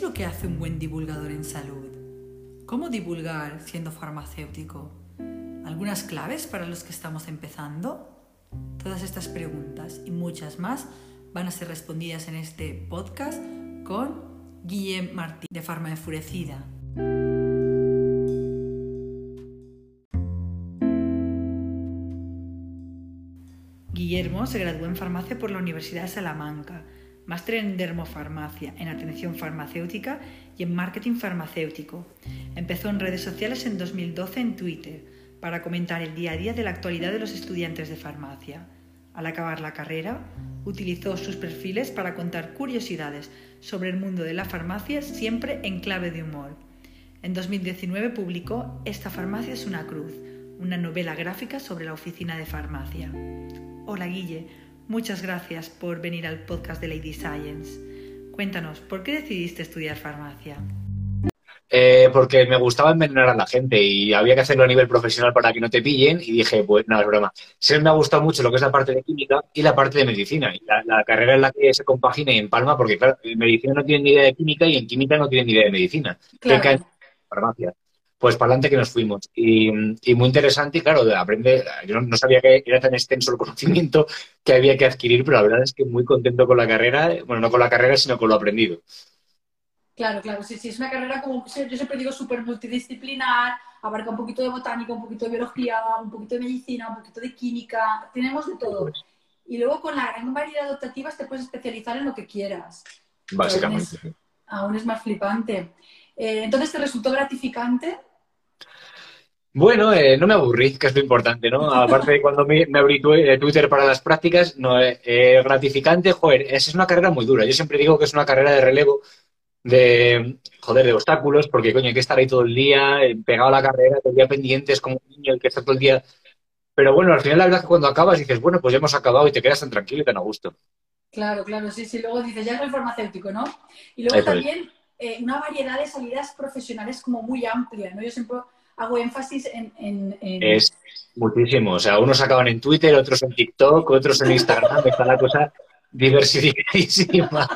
es lo que hace un buen divulgador en salud? ¿Cómo divulgar siendo farmacéutico? ¿Algunas claves para los que estamos empezando? Todas estas preguntas y muchas más van a ser respondidas en este podcast con Guillem Martí de Farma Enfurecida. Guillermo se graduó en farmacia por la Universidad de Salamanca, máster en dermofarmacia, en atención farmacéutica y en marketing farmacéutico. Empezó en redes sociales en 2012 en Twitter para comentar el día a día de la actualidad de los estudiantes de farmacia. Al acabar la carrera, utilizó sus perfiles para contar curiosidades sobre el mundo de la farmacia siempre en clave de humor. En 2019 publicó Esta farmacia es una cruz, una novela gráfica sobre la oficina de farmacia. Hola Guille, muchas gracias por venir al podcast de Lady Science. Cuéntanos, ¿por qué decidiste estudiar farmacia? Eh, porque me gustaba envenenar a la gente y había que hacerlo a nivel profesional para que no te pillen y dije, pues nada, es broma. Siempre me ha gustado mucho lo que es la parte de química y la parte de medicina. Y la, carrera en la que se compagina y empalma, porque claro, en medicina no tienen ni idea de química y en química no tienen ni idea de medicina. Claro. En farmacia pues para adelante que nos fuimos. Y, muy interesante, y claro, de aprender, yo no, sabía que era tan extenso el conocimiento que había que adquirir, pero la verdad es que muy contento con la carrera, bueno, no con la carrera, sino con lo aprendido. Claro, claro, sí, sí, es una carrera como, yo siempre digo, súper multidisciplinar, abarca un poquito de botánica, un poquito de biología, un poquito de medicina, un poquito de química, tenemos de todo. Y luego con la gran variedad de optativas te puedes especializar en lo que quieras. Básicamente. Aún es, más flipante. Eh, entonces, ¿te resultó gratificante bueno, eh, no me aburrí, que es lo importante, ¿no? Aparte de cuando me, abrí eh, Twitter para las prácticas, no es eh, gratificante, joder, es una carrera muy dura. Yo siempre digo que es una carrera de relevo, de, joder, de obstáculos, porque, coño, hay que estar ahí todo el día, pegado a la carrera, todo el día pendientes, como un niño el que está todo el día... Pero bueno, al final la verdad es que cuando acabas dices, bueno, pues ya hemos acabado y te quedas tan tranquilo y tan a gusto. Claro, claro, sí, sí. Luego dices, ya soy farmacéutico, ¿no? Y luego también una variedad de salidas profesionales como muy amplia, ¿no? Yo siempre hago énfasis en, Es muchísimo. O sea, unos acaban en Twitter, otros en TikTok, otros en Instagram. Está la cosa diversificadísima.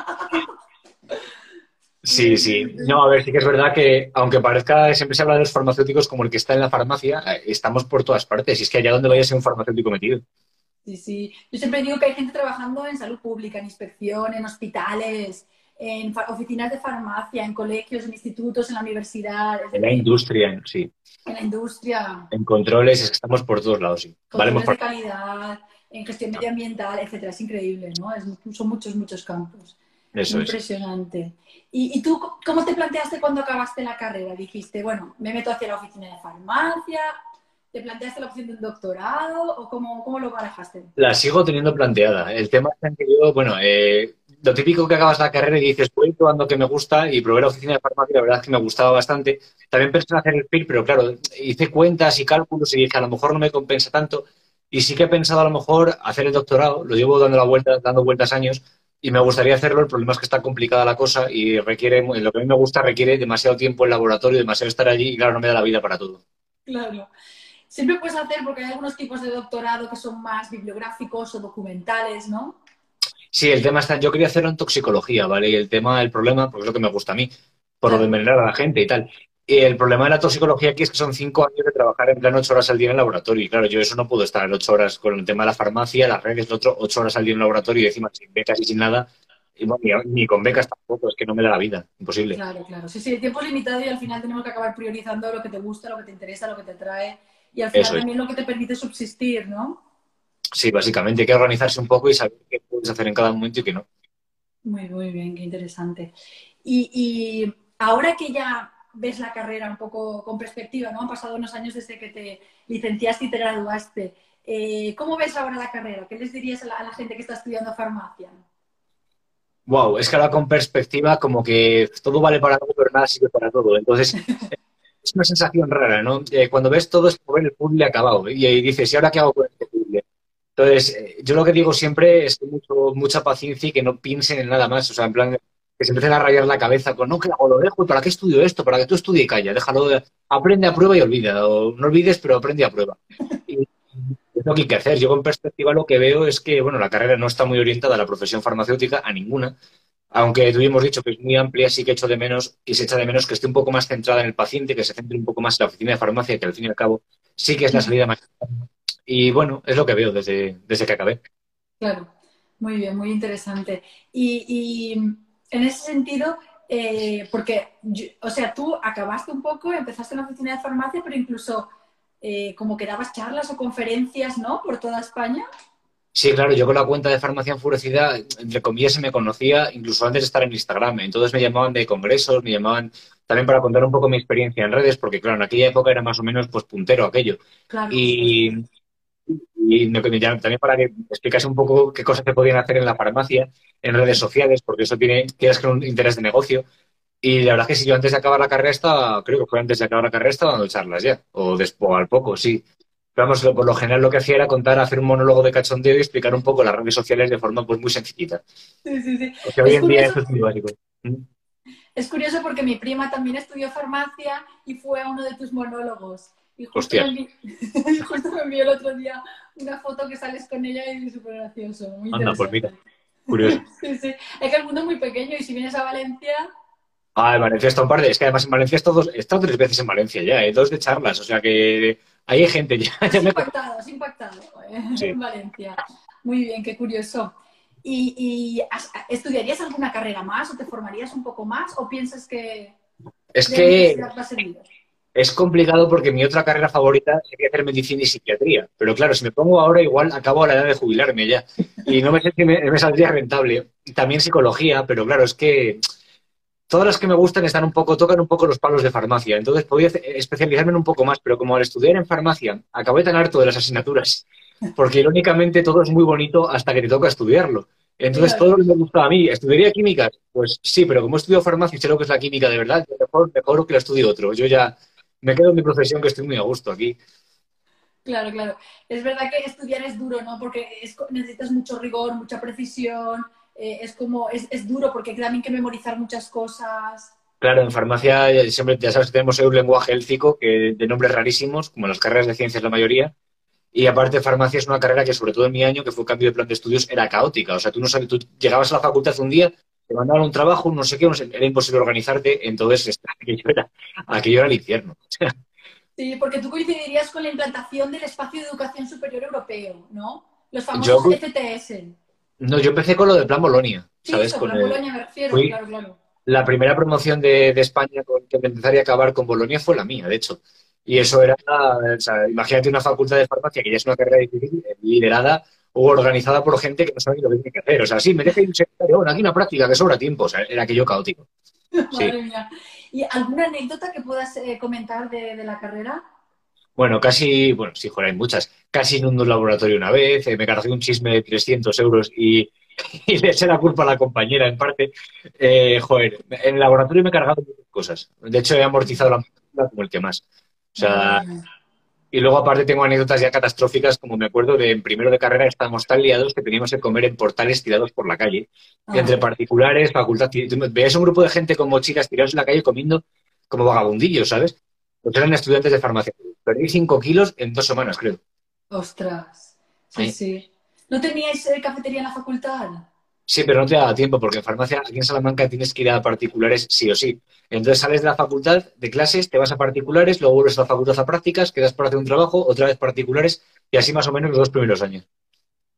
Sí, sí. No, a ver, sí que es verdad que, aunque parezca, siempre se habla de los farmacéuticos como el que está en la farmacia, estamos por todas partes. Y es que allá donde vayas hay un farmacéutico metido. Sí, sí. Yo siempre digo que hay gente trabajando en salud pública, en inspección, en hospitales, en oficinas de farmacia, en colegios, en institutos, en la universidad. En la industria, sí. En la industria. En controles, es que estamos por todos lados, sí. Controles de calidad, en gestión medioambiental, etcétera. Es increíble, ¿no? son muchos, muchos campos. Eso Impresionante. ¿Y, ¿Y, tú cómo te planteaste cuando acabaste la carrera? Dijiste, bueno, me meto hacia la oficina de farmacia, ¿Te planteaste la opción de un doctorado o cómo, cómo, lo manejaste? La sigo teniendo planteada. El tema es que yo, bueno, eh, lo típico que acabas la carrera y dices, voy probando que me gusta y probé la oficina de farmacia la verdad es que me gustaba bastante. También pensé en hacer el PIR, pero claro, hice cuentas y cálculos y dije, a lo mejor no me compensa tanto. Y sí que he pensado a lo mejor hacer el doctorado, lo llevo dando, la vuelta, dando vueltas años y me gustaría hacerlo. El problema es que está complicada la cosa y requiere, lo que a mí me gusta requiere demasiado tiempo en laboratorio, demasiado estar allí y claro, no me da la vida para todo. Claro. Siempre puedes hacer, porque hay algunos tipos de doctorado que son más bibliográficos o documentales, ¿no? Sí, el tema está. Yo quería hacerlo en toxicología, ¿vale? Y el tema, el problema, porque es lo que me gusta a mí, por lo de envenenar a la gente y tal. Y el problema de la toxicología aquí es que son cinco años de trabajar en plan ocho horas al día en el laboratorio. Y claro, yo eso no puedo estar ocho horas con el tema de la farmacia, las redes, otro, ocho horas al día en el laboratorio y encima sin becas y sin nada. Y ni, con becas tampoco, es que no me da la vida, imposible. Claro, claro. Sí, sí, el tiempo es limitado y al final tenemos que acabar priorizando lo que te gusta, lo que te interesa, lo que te atrae y al final también lo que te permite subsistir, ¿no? Sí, básicamente hay que organizarse un poco y saber qué puedes hacer en cada momento y qué no. Muy, muy bien, qué interesante. Y, ahora que ya ves la carrera un poco con perspectiva, ¿no? Han pasado unos años desde que te licenciaste y te graduaste. Eh, ¿Cómo ves ahora la carrera? ¿Qué les dirías a la, gente que está estudiando farmacia? Wow, es que ahora con perspectiva como que todo vale para algo, pero nada sirve para todo. Entonces, es una sensación rara, ¿no? Eh, cuando ves todo es como ver el puzzle acabado y, dices, ¿y ahora qué hago con este? Entonces, eh, yo lo que digo siempre es que mucho, mucha paciencia y que no piensen en nada más, o sea, en plan, que se empiecen a rayar la cabeza con, no, que hago? Lo dejo, ¿y para qué estudio esto? Para que tú estudie y calla, déjalo, aprende a prueba y olvida, o no olvides, pero aprende a prueba. Y es lo que hay que hacer. Yo con perspectiva lo que veo es que, bueno, la carrera no está muy orientada a la profesión farmacéutica, a ninguna, aunque tuvimos dicho que es muy amplia, sí que echo de menos y se echa de menos que esté un poco más centrada en el paciente, que se centre un poco más en la oficina de farmacia, que al fin y al cabo sí que es la salida más. Y bueno, es lo que veo desde, desde que acabé. Claro, muy bien, muy interesante. Y, en ese sentido, eh, porque, o sea, tú acabaste un poco, empezaste en la oficina de farmacia, pero incluso eh, como que dabas charlas o conferencias, ¿no? Por toda España. Sí, claro, yo con la cuenta de farmacia enfurecida, entre comillas, se me conocía incluso antes de estar en Instagram. Entonces me llamaban de congresos, me llamaban también para contar un poco mi experiencia en redes, porque claro, en aquella época era más o menos pues puntero aquello. Claro. Y, y también para que explicase un poco qué cosas se podían hacer en la farmacia, en redes sociales, porque eso tiene, tienes que un interés de negocio. Y la verdad es que si yo antes de acabar la carrera estaba, creo que fue antes de acabar la carrera, estaba dando charlas ya, o después al poco, sí. Pero vamos, por lo general lo que hacía era contar, hacer un monólogo de cachondeo y explicar un poco las redes sociales de forma pues muy sencillita. Sí, sí, sí. O sea, hoy en día eso es muy básico. Es curioso porque mi prima también estudió farmacia y fue a uno de tus monólogos. Y justo, Hostia. me, justo me envió el otro día una foto que sales con ella y es súper gracioso. Muy Anda, pues mira. Curioso. Sí, sí. Es que el mundo es muy pequeño y si vienes a Valencia, Ah, en Valencia está un par de... Es que además en Valencia he estado, dos- he estado tres veces en Valencia ya, ¿eh? dos de charlas, o sea que ahí hay gente ya. has ya me- impactado, has impactado eh, Sí. en Valencia. Muy bien, qué curioso. ¿Y, y has- estudiarías alguna carrera más o te formarías un poco más o piensas que Es que va a? Es complicado porque mi otra carrera favorita sería hacer medicina y psiquiatría. Pero claro, si me pongo ahora, igual acabo a la edad de jubilarme ya. Y no me sé si me, me saldría rentable. También psicología, pero claro, es que todas las que me gustan están un poco, tocan un poco los palos de farmacia. Entonces podría hacer- especializarme en un poco más, pero como al estudiar en farmacia acabé tan harto de las asignaturas, porque irónicamente todo es muy bonito hasta que te toca estudiarlo. Entonces todo lo que me gustaba a mí, ¿estudiaría químicas? Pues sí, pero como he estudiado farmacia y sé lo que es la química de verdad, mejor, mejor que la estudie otro. Yo ya me quedo en mi profesión que estoy muy a gusto aquí. Claro, claro. Es verdad que estudiar es duro, ¿no? Porque es necesitas mucho rigor, mucha precisión. eh, es como, es, es duro porque hay también que memorizar muchas cosas. Claro, en farmacia eh, siempre, ya sabes, tenemos un lenguaje élfico que, de nombres rarísimos, como las carreras de ciencias la mayoría. Y aparte, farmacia es una carrera que, sobre todo en mi año, que fue cambio de plan de estudios, era caótica. O sea, tú no sabes, tú llegabas a la facultad un día, te mandaban un trabajo, no sé qué, era imposible organizarte. Entonces, aquello era, aquello era el infierno. Sí, porque tú coincidirías con la implantación del espacio de educación superior europeo, ¿no? Los Yo famosos co- FTS. No, yo empecé con lo del plan Bolonia, Sí, ¿sabes? eso, Con el- Bolonia me refiero, fui- claro, claro. la primera promoción de, de España con que empezaría a acabar con Bolonia fue la mía, de hecho. Y eso era, o sea, imagínate una facultad de farmacia que ya es una carrera difícil, liderada o organizada por gente que no sabe lo que tiene que hacer. O sea, sí, me deja ir un secretario, bueno, aquí una práctica que sobra tiempo. O sea, era aquello caótico. Sí. Madre mía. ¿Y alguna anécdota que puedas eh, comentar de, de la carrera? Bueno, casi, bueno, sí, joder, hay muchas. Casi inundo un laboratorio una vez, eh, me cargué un chisme de 300 euros y, y le eché la culpa a la compañera en parte. Eh, joder, en el laboratorio me he cargado muchas cosas. De hecho, he amortizado la como el que más. O sea, Madre. Y luego aparte tengo anécdotas ya catastróficas, como me acuerdo de en primero de carrera estábamos tan liados que teníamos que comer en portales tirados por la calle, Ah, entre particulares, facultad. Veías un grupo de gente con mochilas tirados en la calle comiendo como vagabundillos, ¿sabes? Pues eran estudiantes de farmacia. Perdí 5 kilos en dos semanas, creo. Ostras. Sí, Sí. sí. ¿No teníais eh, cafetería en la facultad? Sí, pero no te daba tiempo, porque en farmacia, aquí en Salamanca, tienes que ir a particulares sí o sí. Entonces sales de la facultad de clases, te vas a particulares, luego vuelves a la facultad a prácticas, quedas para hacer un trabajo, otra vez particulares, y así más o menos los dos primeros años.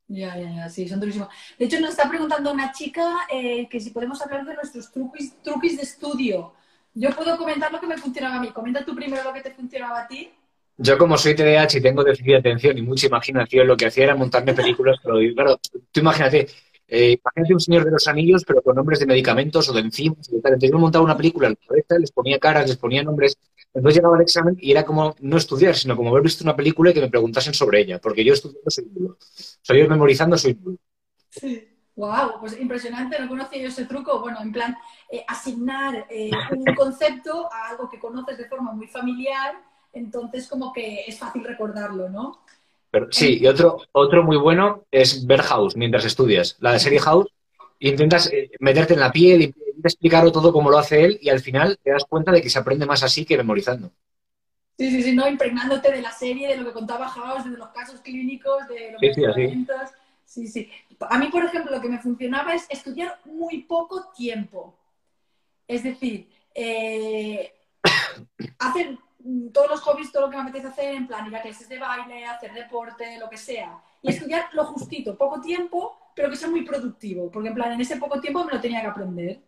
Ya, ya, ya, sí, son durísimos. De hecho, nos está preguntando una chica eh, que si podemos hablar de nuestros truquis, truquis de estudio. Yo puedo comentar lo que me funcionaba a mí. Comenta tú primero lo que te funcionaba a ti. Yo como soy TDAH y tengo déficit de atención y mucha imaginación, lo que hacía era montarme películas, pero claro, tú imagínate, eh, imagínate un señor de los anillos, pero con nombres de medicamentos o de enzimas y tal. Entonces yo montaba una película en la cabeza, les ponía caras, les ponía nombres, entonces llegaba al examen y era como no estudiar, sino como haber visto una película y que me preguntasen sobre ella, porque yo estudiando soy nulo. Sea, yo memorizando soy nulo. Sí. Wow, pues impresionante, no conocía yo ese truco. Bueno, en plan, eh, asignar eh, un concepto a algo que conoces de forma muy familiar, entonces como que es fácil recordarlo, ¿no? Pero, sí, y otro, otro muy bueno es ver House mientras estudias. La de serie House, intentas eh, meterte en la piel y intentas explicarlo todo como lo hace él y al final te das cuenta de que se aprende más así que memorizando. Sí, sí, sí, no impregnándote de la serie, de lo que contaba House, de los casos clínicos, de los Sí, sí. Sí, sí. A mí, por ejemplo, lo que me funcionaba es estudiar muy poco tiempo. Es decir, eh, hobbies, todo lo que me apetece hacer, en plan, ir a clases de baile, hacer deporte, lo que sea. Y estudiar lo justito, poco tiempo, pero que sea muy productivo. Porque, en plan, en ese poco tiempo me lo tenía que aprender.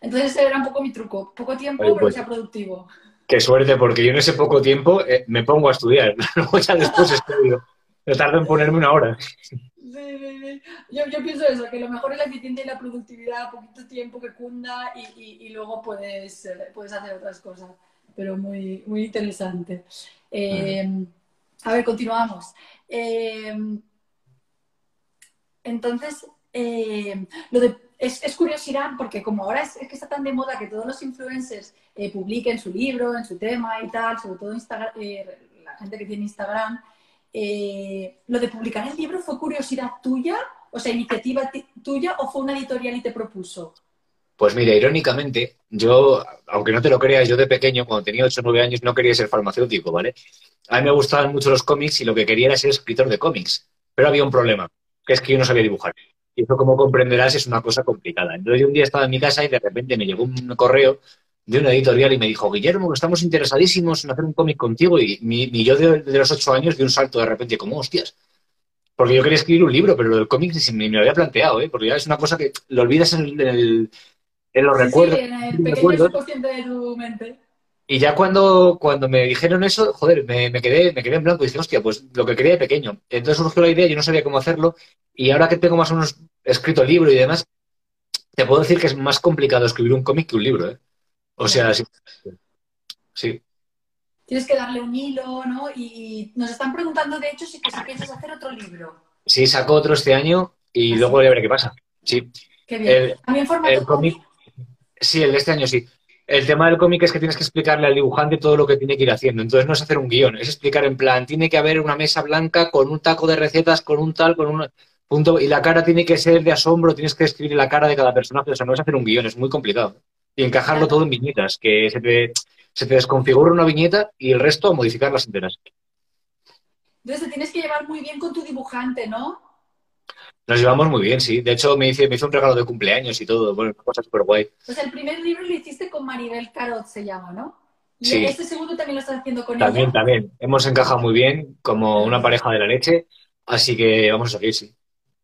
Entonces, ese era un poco mi truco. Poco tiempo, pero pues que sea productivo. Qué suerte, porque yo en ese poco tiempo eh, me pongo a estudiar. Luego ya después estudio. Me tardo en ponerme una hora. Yo, yo, pienso eso, que lo mejor es la eficiencia y la productividad, poquito tiempo que cunda y, y, luego puedes, eh, puedes hacer otras cosas. Pero muy, muy interesante. Eh, a ver, continuamos. Eh, entonces, lo de, es, es, curiosidad porque como ahora es, es, que está tan de moda que todos los influencers publiquen su libro, en su tema y tal, sobre todo Instagram, la gente que tiene Instagram, eh, ¿lo de publicar el libro fue curiosidad tuya? O sea, iniciativa tuya o fue una editorial y te propuso? Pues mira, irónicamente, yo, aunque no te lo creas, yo de pequeño, cuando tenía 8 o 9 años, no quería ser farmacéutico, ¿vale? A mí me gustaban mucho los cómics y lo que quería era ser escritor de cómics. Pero había un problema, que es que yo no sabía dibujar. Y eso, como comprenderás, es una cosa complicada. Entonces, yo un día estaba en mi casa y de repente me llegó un correo de una editorial y me dijo, Guillermo, estamos interesadísimos en hacer un cómic contigo. Y mi, yo de, los ocho años di un salto de repente, como, hostias. Porque yo quería escribir un libro, pero lo del cómic ni me lo había planteado, ¿eh? porque ya es una cosa que lo olvidas en, el, en los recuerdos. en el pequeño subconsciente de tu mente. Y ya cuando, cuando me dijeron eso, joder, me, me, quedé, me quedé en blanco y dije, hostia, pues lo que quería de pequeño. Entonces surgió la idea, yo no sabía cómo hacerlo. Y ahora que tengo más o menos escrito el libro y demás, te puedo decir que es más complicado escribir un cómic que un libro, ¿eh? O sea, sí. sí. Tienes que darle un hilo, ¿no? Y nos están preguntando, de hecho, si, que si piensas hacer otro libro. Sí, saco otro este año y ¿Ah, luego ya veré qué pasa. Sí. Qué bien. ¿También formato cómic? Sí, el de este año sí. El tema del cómic es que tienes que explicarle al dibujante todo lo que tiene que ir haciendo. Entonces no es hacer un guion, es explicar en plan, tiene que haber una mesa blanca con un taco de recetas, con un tal, con un punto, y la cara tiene que ser de asombro, tienes que escribir la cara de cada personaje. O sea, no es hacer un guion, es muy complicado y encajarlo todo en viñetas, que se te, se desconfigura una viñeta y el resto a modificarlas enteras. Entonces te tienes que llevar muy bien con tu dibujante, ¿no? Nos llevamos muy bien, sí. De hecho, me, hice, me hizo un regalo de cumpleaños y todo. Bueno, cosa súper guay. Pues el primer libro lo hiciste con Maribel Carot, se llama, ¿no? Y sí. este segundo también lo estás haciendo con también, ella. También, también. Hemos encajado muy bien, como una pareja de la leche. Así que vamos a seguir, sí.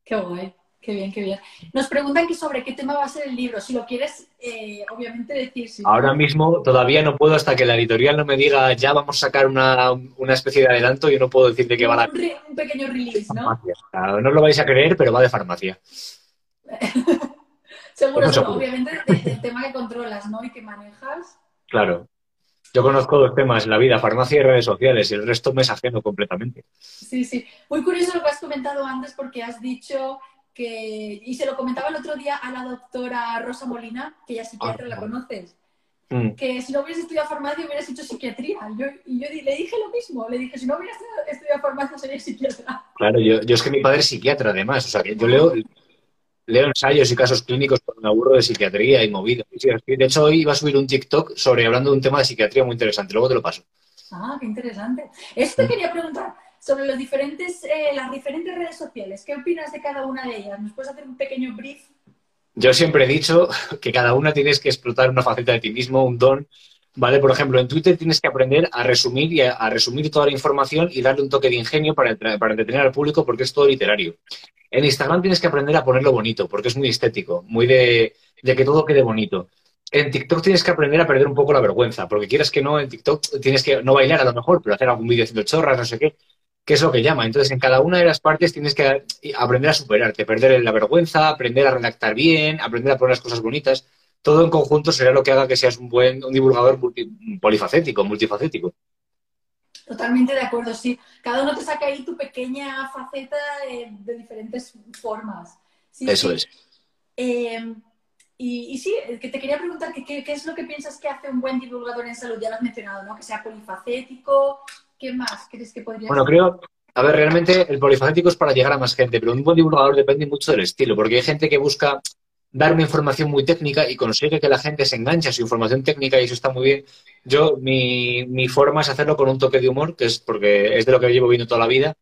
Qué guay. Qué bien, qué bien. Nos preguntan que sobre qué tema va a ser el libro. Si lo quieres, eh, obviamente decir. Si Ahora mismo todavía no puedo hasta que la editorial no me diga ya vamos a sacar una, una especie de adelanto. Yo no puedo decir de qué va a dar. Un, un pequeño release, ¿no? Claro, no lo vais a creer, pero va de farmacia. Seguro, pues obviamente del tema que controlas, ¿no? Y que manejas. Claro. Yo conozco dos temas la vida, farmacia y redes sociales, y el resto me es ajeno completamente. Sí, sí. Muy curioso lo que has comentado antes porque has dicho que, y se lo comentaba el otro día a la doctora Rosa Molina, que ya psiquiatra, ¿la conoces? Mm. Que si no hubieras estudiado farmacia hubieras hecho psiquiatría. Yo, y yo le dije lo mismo, le dije, si no hubieras estudiado farmacia serías psiquiatra. Claro, yo, yo es que mi padre es psiquiatra además, o sea, que yo leo, leo ensayos y casos clínicos con un aburro de psiquiatría y movido. De hecho, hoy iba a subir un TikTok sobre hablando de un tema de psiquiatría muy interesante, luego te lo paso. Ah, qué interesante. Eso te quería preguntar sobre los diferentes, eh, las diferentes redes sociales. ¿Qué opinas de cada una de ellas? ¿Nos puedes hacer un pequeño brief? Yo siempre he dicho que cada una tienes que explotar una faceta de ti mismo, un don. ¿Vale? Por ejemplo, en Twitter tienes que aprender a resumir y a, resumir toda la información y darle un toque de ingenio para, para entretener al público porque es todo literario. En Instagram tienes que aprender a ponerlo bonito porque es muy estético, muy de, de que todo quede bonito en TikTok tienes que aprender a perder un poco la vergüenza, porque quieres que no, en TikTok tienes que no bailar a lo mejor, pero hacer algún vídeo haciendo chorras, no sé qué que es lo que llama. Entonces, en cada una de las partes tienes que aprender a superarte, perder la vergüenza, aprender a redactar bien, aprender a poner las cosas bonitas. Todo en conjunto será lo que haga que seas un buen un divulgador polifacético, multifacético. Totalmente de acuerdo, sí. Cada uno te saca ahí tu pequeña faceta de, diferentes formas. Eso es. Eh, y, sí, que te quería preguntar ¿qué, qué, es lo que piensas que hace un buen divulgador en salud. Ya lo has mencionado, ¿no? Que sea polifacético, ¿Qué más crees que podría Bueno, creo, a ver, realmente el polifacético es para llegar a más gente, pero un buen divulgador depende mucho del estilo, porque hay gente que busca dar una información muy técnica y consigue que la gente se enganche a su información técnica y eso está muy bien. Yo, mi, mi forma es hacerlo con un toque de humor, que es porque es de lo que llevo viendo toda la vida.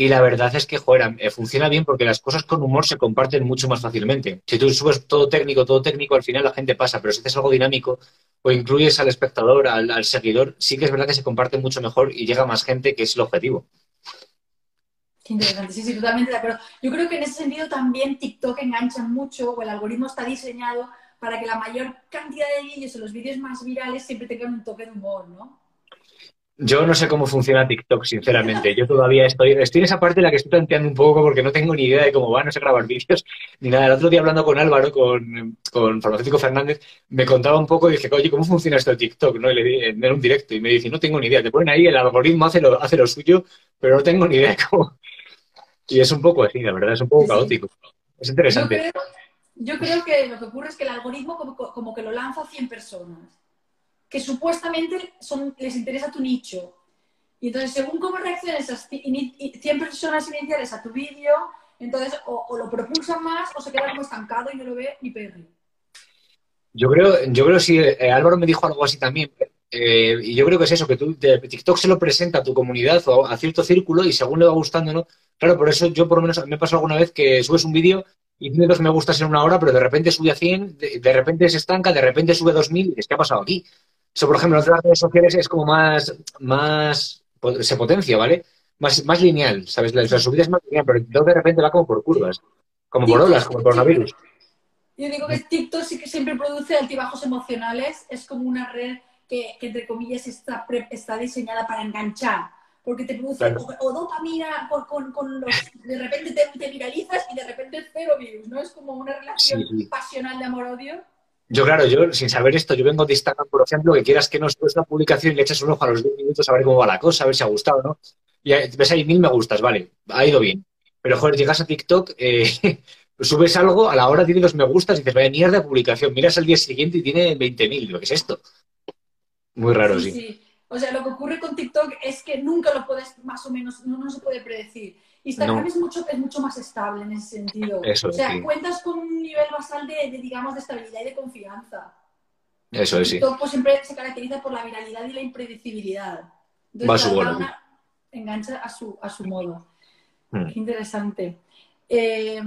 Y la verdad es que, joder, eh, funciona bien porque las cosas con humor se comparten mucho más fácilmente. Si tú subes todo técnico, todo técnico, al final la gente pasa, pero si haces algo dinámico o incluyes al espectador, al, seguidor, sí que es verdad que se comparte mucho mejor y llega más gente, que es el objetivo. Qué interesante, sí, sí, totalmente de acuerdo. Yo creo que en ese sentido también TikTok engancha mucho o el algoritmo está diseñado para que la mayor cantidad de vídeos o los vídeos más virales siempre tengan un toque de humor, ¿no? Yo no sé cómo funciona TikTok, sinceramente. Yo todavía estoy, estoy en esa parte en la que estoy planteando un poco porque no tengo ni idea de cómo va, no sé grabar vídeos ni nada. El otro día hablando con Álvaro, con, con Farmacéutico Fernández, me contaba un poco y dije, oye, ¿cómo funciona esto de TikTok? ¿No? Y le di en un directo y me dice, no tengo ni idea. Te ponen ahí, el algoritmo hace lo, hace lo suyo, pero no tengo ni idea de cómo. Y es un poco así, la verdad, es un poco caótico. Es interesante. Yo creo, que lo que ocurre es que el algoritmo como, como que lo lanza a 100 personas que supuestamente son, les interesa tu nicho. Y entonces, según cómo reaccionen esas 100 personas iniciales a tu vídeo, entonces o, lo propulsan más o se queda como estancado y no lo ve ni Perry. Yo creo, yo creo sí, eh, Álvaro me dijo algo así también. Eh, y yo creo que es eso, que tú, TikTok se lo presenta a tu comunidad o a cierto círculo y según le va gustando, ¿no? Claro, por eso yo por lo menos me pasado alguna vez que subes un vídeo y tiene dos me gustas en una hora, pero de repente sube a 100, de, de repente se estanca, de repente sube a 2000 y es que ha pasado aquí. Eso, por ejemplo, en otras redes sociales es como más, más, se potencia, ¿vale? Más, más lineal, ¿sabes? La, subida es más lineal, pero de repente va como por curvas, como por olas, como el coronavirus. Yo digo que TikTok sí que siempre produce altibajos emocionales, es como una red que, entre comillas, está, está diseñada para enganchar, porque te produce o, dopamina con, con, los... De repente te, viralizas y de repente cero virus, ¿no? Es como una relación pasional de amor-odio. Yo, claro, yo sin saber esto, yo vengo de Instagram, por ejemplo, que quieras que no subes la publicación y le echas un ojo a los 10 minutos a ver cómo va la cosa, a ver si ha gustado, ¿no? Y ves ahí mil me gustas, vale, ha ido bien. Pero, joder, llegas a TikTok, eh, subes algo, a la hora tiene dos me gustas y dices, vaya mierda de publicación. Miras al día siguiente y tiene 20.000. ¿Lo que es esto? Muy raro, sí. sí. O sea, lo que ocurre con TikTok es que nunca lo puedes, más o menos, no, no se puede predecir. Instagram es, mucho, es mucho más estable en ese sentido. o sea, cuentas con un nivel basal de, digamos, de estabilidad y de confianza. Eso es, sí. TikTok pues, siempre se caracteriza por la viralidad y la impredecibilidad. Va a su bola. Engancha a su, a su modo. Hmm. Qué interesante. Eh,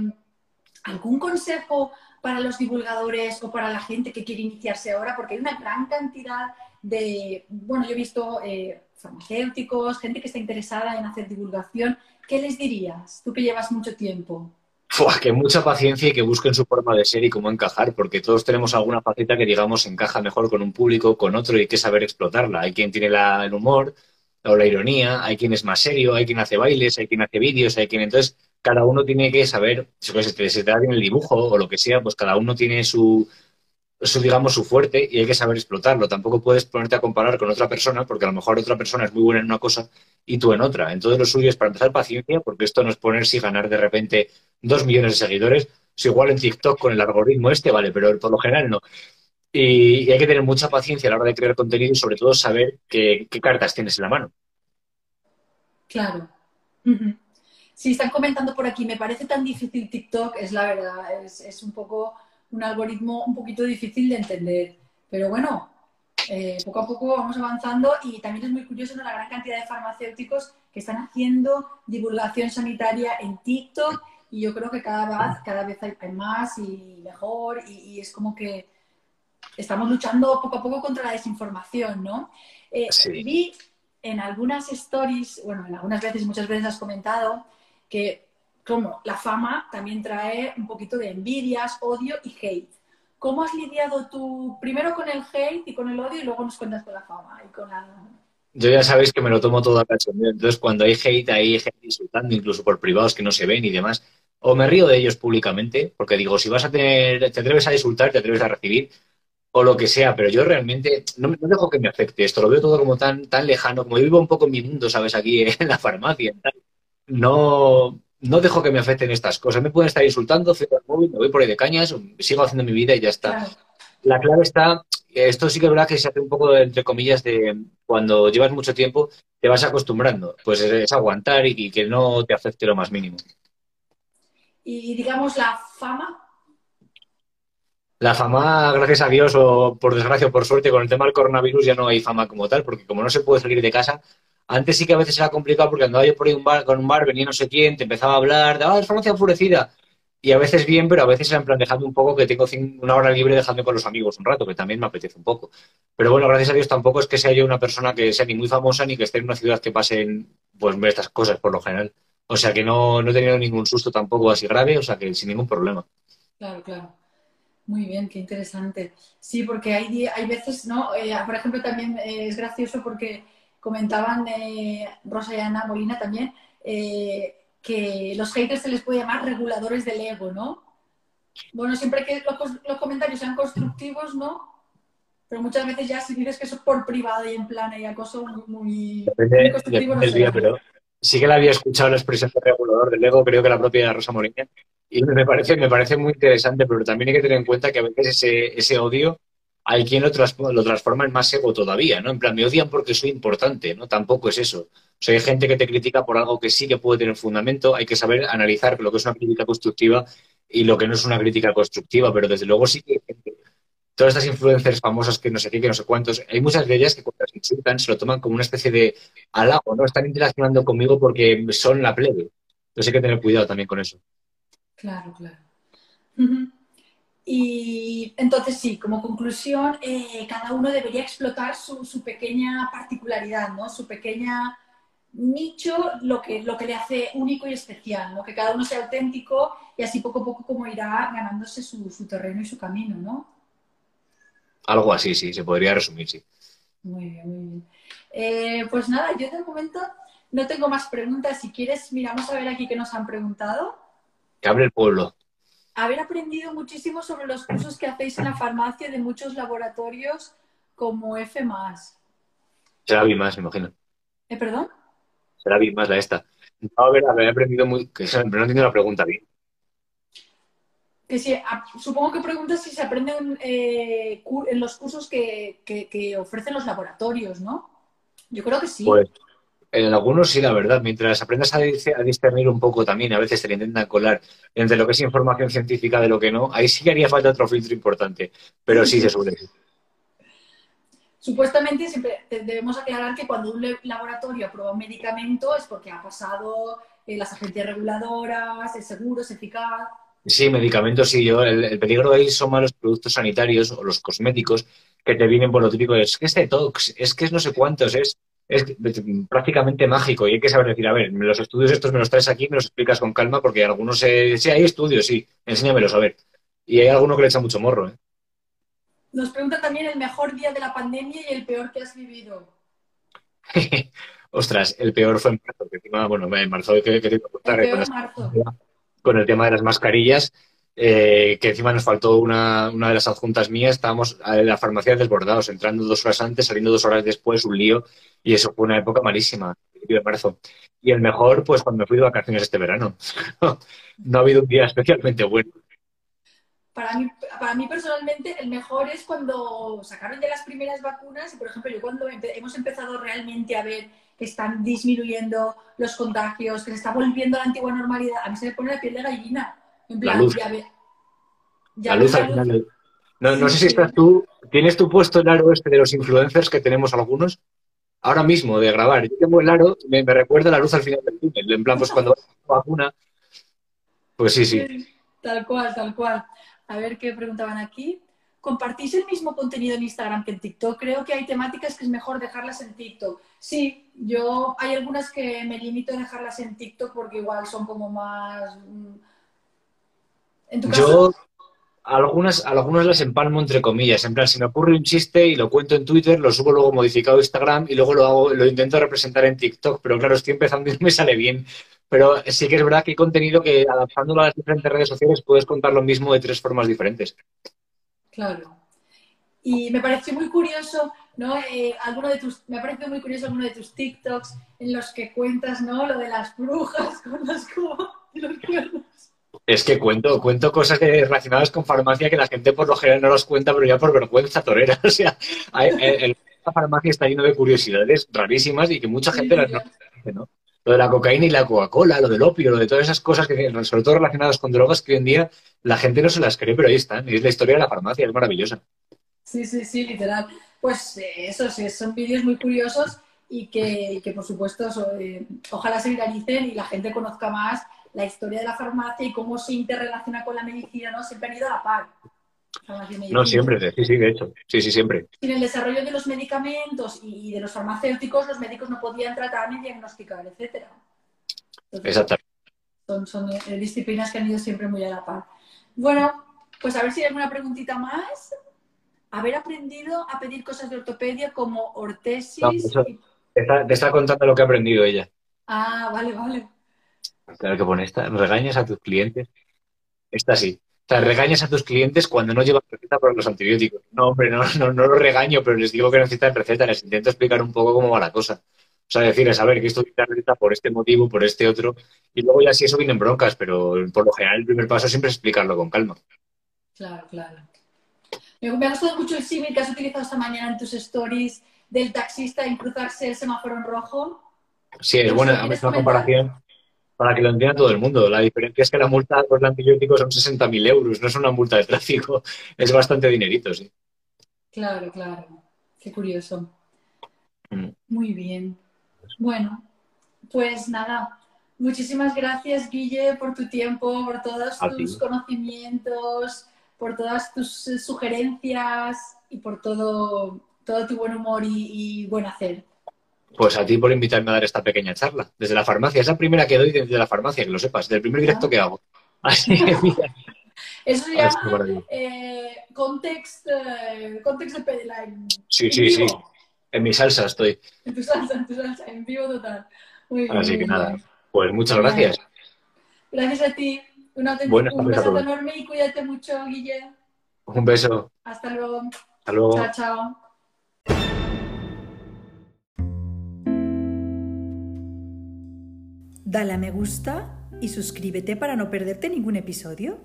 ¿Algún consejo para los divulgadores o para la gente que quiere iniciarse ahora? Porque hay una gran cantidad de, bueno, yo he visto eh, farmacéuticos, gente que está interesada en hacer divulgación. ¿Qué les dirías? Tú que llevas mucho tiempo. que mucha paciencia y que busquen su forma de ser y cómo encajar, porque todos tenemos alguna faceta que, digamos, encaja mejor con un público, con otro, y hay que saber explotarla. Hay quien tiene el humor o la ironía, hay quien es más serio, hay quien hace bailes, hay quien hace vídeos, hay quien... Entonces, cada uno tiene que saber, si se te da bien el dibujo o lo que sea, pues cada uno tiene su, eso digamos su fuerte y hay que saber explotarlo. Tampoco puedes ponerte a comparar con otra persona porque a lo mejor otra persona es muy buena en una cosa y tú en otra. Entonces lo suyo es para empezar paciencia porque esto no es ponerse y ganar de repente dos millones de seguidores. Es igual en TikTok con el algoritmo este, vale, pero por lo general no. Y, hay que tener mucha paciencia a la hora de crear contenido y sobre todo saber qué, cartas tienes en la mano. Claro. Si están comentando por aquí, me parece tan difícil TikTok, es la verdad, es un poco un algoritmo un poquito difícil de entender. Pero bueno, eh, poco a poco vamos avanzando y también es muy curioso la gran cantidad de farmacéuticos que están haciendo divulgación sanitaria en TikTok y yo creo que cada vez, cada vez hay más y mejor y, es como que estamos luchando poco a poco contra la desinformación, ¿no? Eh, vi en algunas stories, bueno, en algunas veces, muchas veces has comentado que como la fama también trae un poquito de envidias, odio y hate. ¿Cómo has lidiado tú primero con el hate y con el odio y luego nos cuentas con la fama y con la... Yo ya sabéis que me lo tomo todo a cachondeo. Entonces, cuando hay hate, hay gente insultando, incluso por privados que no se ven y demás. O me río de ellos públicamente, porque digo, si vas a tener, te atreves a insultar, te atreves a recibir, o lo que sea, pero yo realmente no, dejo que me afecte esto, lo veo todo como tan, tan lejano, como vivo un poco en mi mundo, ¿sabes? Aquí en la farmacia. No, no dejo que me afecten estas cosas. Me pueden estar insultando, cierro el móvil, me voy por ahí de cañas, sigo haciendo mi vida y ya está. La clave está, esto sí que es verdad que se hace un poco, entre comillas, de cuando llevas mucho tiempo, te vas acostumbrando. Pues es, aguantar y, que no te afecte lo más mínimo. Y digamos, la fama. La fama, gracias a Dios, o por desgracia o por suerte, con el tema del coronavirus ya no hay fama como tal, porque como no se puede salir de casa, Antes sí que a veces era complicado porque andaba yo por ahí un bar, con un bar, venía no sé quién, te empezaba a hablar, de, ah, es farmacia enfurecida. Y a veces bien, pero a veces era en plan un poco que tengo una hora libre, dejando con los amigos un rato, que también me apetece un poco. Pero bueno, gracias a Dios tampoco es que sea yo una persona que sea ni muy famosa ni que esté en una ciudad que pasen pues estas cosas por lo general. O sea que no, no he tenido ningún susto tampoco así grave, o sea que sin ningún problema. Claro, claro. Muy bien, qué interesante. Sí, porque hay, hay veces, ¿no? Eh, por ejemplo, también eh, es gracioso porque comentaban eh, Rosa y Ana Molina también eh, que los haters se les puede llamar reguladores del ego, ¿no? Bueno, siempre que los, comentarios sean constructivos, ¿no? Pero muchas veces ya si dices que eso es por privado y en plan y acoso muy, muy constructivo, no día, pero sí que la había escuchado la expresión de regulador del ego, creo que la propia Rosa Molina, y me parece, me parece muy interesante, pero también hay que tener en cuenta que a veces ese, ese odio hay quien lo, lo, transforma en más ego todavía, ¿no? En plan, me odian porque soy importante, ¿no? Tampoco es eso. O sea, hay gente que te critica por algo que sí que puede tener fundamento, hay que saber analizar lo que es una crítica constructiva y lo que no es una crítica constructiva, pero desde luego sí que todas estas influencers famosas que no sé qué, que no sé cuántos, hay muchas de ellas que cuando las insultan se lo toman como una especie de halago, ¿no? Están interaccionando conmigo porque son la plebe. Entonces hay que tener cuidado también con eso. Claro, claro. Y entonces sí, como conclusión, eh, cada uno debería explotar su, pequeña particularidad, ¿no? Su pequeña nicho, lo que, lo que le hace único y especial, ¿no? Que cada uno sea auténtico y así poco a poco como irá ganándose su, terreno y su camino, ¿no? Algo así, sí, se podría resumir, sí. Muy bien, muy bien. Eh, pues nada, yo de momento no tengo más preguntas. Si quieres, miramos a ver aquí qué nos han preguntado. Que abre el pueblo haber aprendido muchísimo sobre los cursos que hacéis en la farmacia de muchos laboratorios como F. Será B más, me imagino. ¿Eh, perdón? Será B más la esta. a ver, haber aprendido muy. Que, no entiendo la pregunta bien. Que si, supongo que preguntas si se aprenden eh, en los cursos que, que, ofrecen los laboratorios, ¿no? Yo creo que sí. Pues, en algunos sí, la verdad. Mientras aprendas a, discernir un poco también, a veces te intentan colar entre lo que es información científica de lo que no, ahí sí que haría falta otro filtro importante. Pero sí se suele. Supuestamente siempre debemos aclarar que cuando un laboratorio aprueba un medicamento es porque ha pasado eh, las agencias reguladoras, es seguro, es eficaz. Sí, medicamentos sí. Yo, el, peligro de ahí son malos productos sanitarios o los cosméticos que te vienen por lo típico. Es que es detox, es que es no sé cuántos, es es prácticamente mágico y hay que saber decir, a ver, los estudios estos me los traes aquí, me los explicas con calma porque algunos, sí, hay estudios, sí, enséñamelos a ver. Y hay alguno que le echa mucho morro. ¿eh? Nos pregunta también el mejor día de la pandemia y el peor que has vivido. Ostras, el peor fue en marzo, que bueno, en marzo que, que te contar, con, con el tema de las mascarillas eh, que encima nos faltó una, una, de las adjuntas mías, estábamos en la farmacia desbordados, entrando dos horas antes, saliendo dos horas después, un lío, y eso fue una época malísima, de marzo. Y el mejor, pues cuando me fui de vacaciones este verano. no ha habido un día especialmente bueno. Para mí, para mí personalmente el mejor es cuando sacaron ya las primeras vacunas y, por ejemplo, yo cuando hemos empezado realmente a ver que están disminuyendo los contagios, que se está volviendo a la antigua normalidad, a mí se me pone la piel de gallina la luz. la luz al final. No, sé si estás tú, ¿tienes tu puesto el aro este de los influencers que tenemos algunos? Ahora mismo, de grabar. Yo tengo el aro, me, me recuerda la luz al final del túnel. En plan, pues cuando vacuna. Pues sí, sí. Tal cual, tal cual. A ver qué preguntaban aquí. ¿Compartís el mismo contenido en Instagram que en TikTok? Creo que hay temáticas que es mejor dejarlas en TikTok. Sí, yo hay algunas que me limito a dejarlas en TikTok porque igual son como más yo algunas, algunas las empalmo entre comillas. En plan, si me ocurre un chiste y lo cuento en Twitter, lo subo luego modificado a Instagram y luego lo hago, lo intento representar en TikTok. Pero claro, estoy empezando y me sale bien. Pero sí que es verdad que hay contenido que adaptándolo a las diferentes redes sociales puedes contar lo mismo de tres formas diferentes. Claro. Y me pareció muy curioso, ¿no? Eh, alguno de tus, me ha parecido muy curioso alguno de tus TikToks en los que cuentas, ¿no? Lo de las brujas con los, los cuernos. Es que cuento, cuento cosas relacionadas con farmacia que la gente por lo general no los cuenta, pero ya por vergüenza torera. O sea, la farmacia está lleno de curiosidades rarísimas y que mucha gente las no ¿no? Lo de la cocaína y la Coca-Cola, lo del opio, lo de todas esas cosas que sobre todo relacionadas con drogas que hoy en día la gente no se las cree, pero ahí están. Y es la historia de la farmacia, es maravillosa. Sí, sí, sí, literal. Pues eh, eso sí, son vídeos muy curiosos y que, que por supuesto, eh, ojalá se viralicen y la gente conozca más la historia de la farmacia y cómo se interrelaciona con la medicina, ¿no? Siempre han ido a la par. No, siempre, sí, sí, de hecho, sí, sí, siempre. Sin el desarrollo de los medicamentos y de los farmacéuticos, los médicos no podían tratar ni diagnosticar, etcétera. Exactamente. Son, son eh, disciplinas que han ido siempre muy a la par. Bueno, pues a ver si hay alguna preguntita más. Haber aprendido a pedir cosas de ortopedia como ortesis. te, está, contando lo que ha aprendido ella. Ah, vale, vale. Claro que pone esta. Regañas a tus clientes. Esta sí. O sea, regañas a tus clientes cuando no llevan receta para los antibióticos. No, hombre, no, no, no los regaño, pero les digo que necesitan receta. Les intento explicar un poco cómo va la cosa. O sea, decirles, a ver, que esto necesita receta por este motivo, por este otro. Y luego ya si eso vienen broncas, pero por lo general el primer paso siempre es explicarlo con calma. Claro, claro. Me ha gustado mucho el símil que has utilizado esta mañana en tus stories del taxista en cruzarse el semáforo en rojo. Sí, es buena, es una comparación para que lo entienda todo el mundo. La diferencia es que la multa por el antibiótico son 60.000 euros, no es una multa de tráfico, es bastante dinerito, sí. Claro, claro. Qué curioso. Mm. Muy bien. Bueno, pues nada, muchísimas gracias, Guille, por tu tiempo, por todos tus conocimientos, por todas tus eh, sugerencias y por todo, todo tu buen humor y, buen hacer. Pues a ti por invitarme a dar esta pequeña charla. Desde la farmacia, es la primera que doy desde la farmacia, que lo sepas, del primer directo que hago. Así que mira. Eso se llama eh, context, eh, context de Sí, sí, sí. En mi salsa estoy. En tu salsa, en tu salsa, en vivo total. Muy bien. Así que nada, pues muchas gracias. Gracias a ti. un beso enorme y cuídate mucho, Guille. Un beso. Hasta luego. Hasta luego. Chao, chao. Dale a me gusta y suscríbete para no perderte ningún episodio.